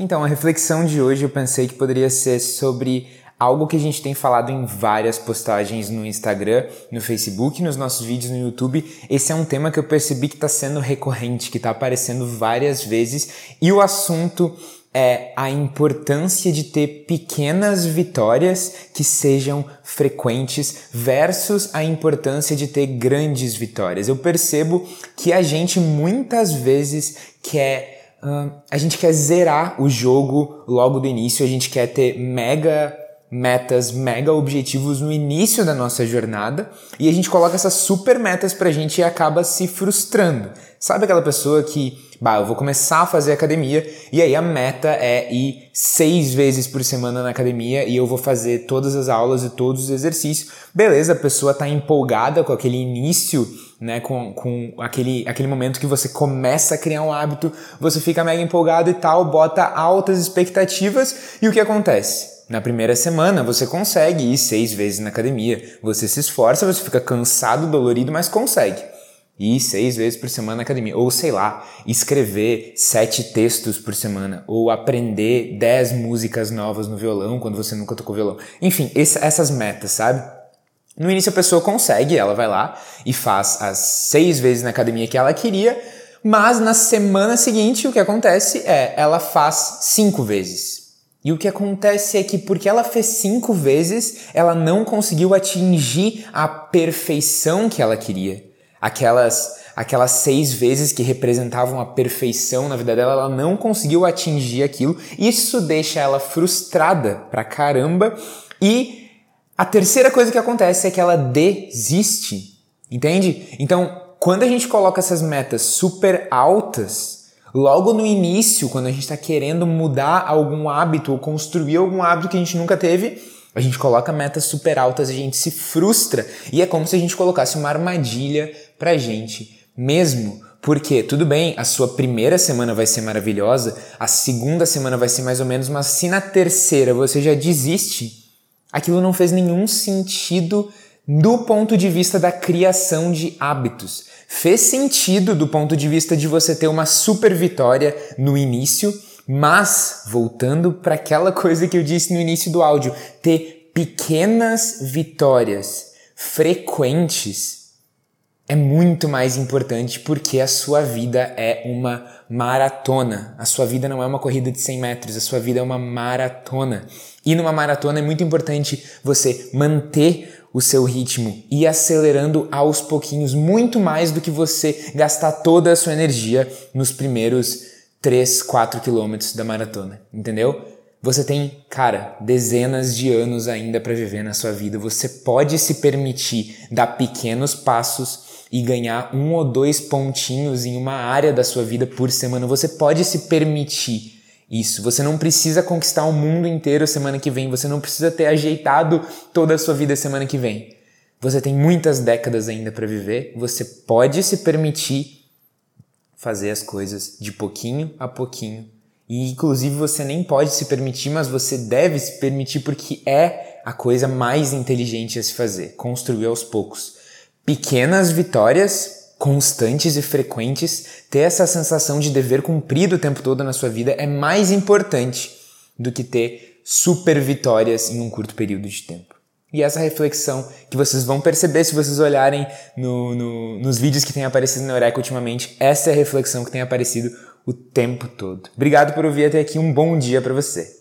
Então, a reflexão de hoje eu pensei que poderia ser sobre algo que a gente tem falado em várias postagens no Instagram, no Facebook, nos nossos vídeos no YouTube. Esse é um tema que eu percebi que está sendo recorrente, que está aparecendo várias vezes, e o assunto é a importância de ter pequenas vitórias que sejam frequentes versus a importância de ter grandes vitórias. Eu percebo que a gente muitas vezes quer Uh, a gente quer zerar o jogo logo do início, a gente quer ter mega metas, mega objetivos no início da nossa jornada e a gente coloca essas super metas pra gente e acaba se frustrando. Sabe aquela pessoa que, bah, eu vou começar a fazer academia e aí a meta é ir seis vezes por semana na academia e eu vou fazer todas as aulas e todos os exercícios. Beleza, a pessoa tá empolgada com aquele início né, com, com aquele, aquele momento que você começa a criar um hábito, você fica mega empolgado e tal, bota altas expectativas e o que acontece? Na primeira semana você consegue ir seis vezes na academia, você se esforça, você fica cansado, dolorido, mas consegue. Ir seis vezes por semana na academia. Ou sei lá, escrever sete textos por semana. Ou aprender dez músicas novas no violão quando você nunca tocou violão. Enfim, essas metas, sabe? No início a pessoa consegue, ela vai lá e faz as seis vezes na academia que ela queria, mas na semana seguinte o que acontece é ela faz cinco vezes. E o que acontece é que porque ela fez cinco vezes, ela não conseguiu atingir a perfeição que ela queria. Aquelas aquelas seis vezes que representavam a perfeição na vida dela, ela não conseguiu atingir aquilo. Isso deixa ela frustrada pra caramba e a terceira coisa que acontece é que ela desiste, entende? Então, quando a gente coloca essas metas super altas, logo no início, quando a gente está querendo mudar algum hábito ou construir algum hábito que a gente nunca teve, a gente coloca metas super altas, a gente se frustra e é como se a gente colocasse uma armadilha pra gente mesmo. Porque, tudo bem, a sua primeira semana vai ser maravilhosa, a segunda semana vai ser mais ou menos, mas se na terceira você já desiste, aquilo não fez nenhum sentido do ponto de vista da criação de hábitos. Fez sentido do ponto de vista de você ter uma super vitória no início, mas voltando para aquela coisa que eu disse no início do áudio, ter pequenas vitórias frequentes é muito mais importante porque a sua vida é uma maratona. A sua vida não é uma corrida de 100 metros, a sua vida é uma maratona. E numa maratona é muito importante você manter o seu ritmo e acelerando aos pouquinhos, muito mais do que você gastar toda a sua energia nos primeiros 3, 4 quilômetros da maratona, entendeu? Você tem, cara, dezenas de anos ainda para viver na sua vida. Você pode se permitir dar pequenos passos e ganhar um ou dois pontinhos em uma área da sua vida por semana. Você pode se permitir isso. Você não precisa conquistar o mundo inteiro semana que vem. Você não precisa ter ajeitado toda a sua vida semana que vem. Você tem muitas décadas ainda para viver. Você pode se permitir fazer as coisas de pouquinho a pouquinho. E inclusive você nem pode se permitir, mas você deve se permitir porque é a coisa mais inteligente a se fazer. Construir aos poucos pequenas vitórias constantes e frequentes, ter essa sensação de dever cumprido o tempo todo na sua vida é mais importante do que ter super vitórias em um curto período de tempo. E essa reflexão que vocês vão perceber se vocês olharem no, no, nos vídeos que têm aparecido na Eureka ultimamente, essa é a reflexão que tem aparecido o tempo todo. Obrigado por ouvir até aqui, um bom dia para você.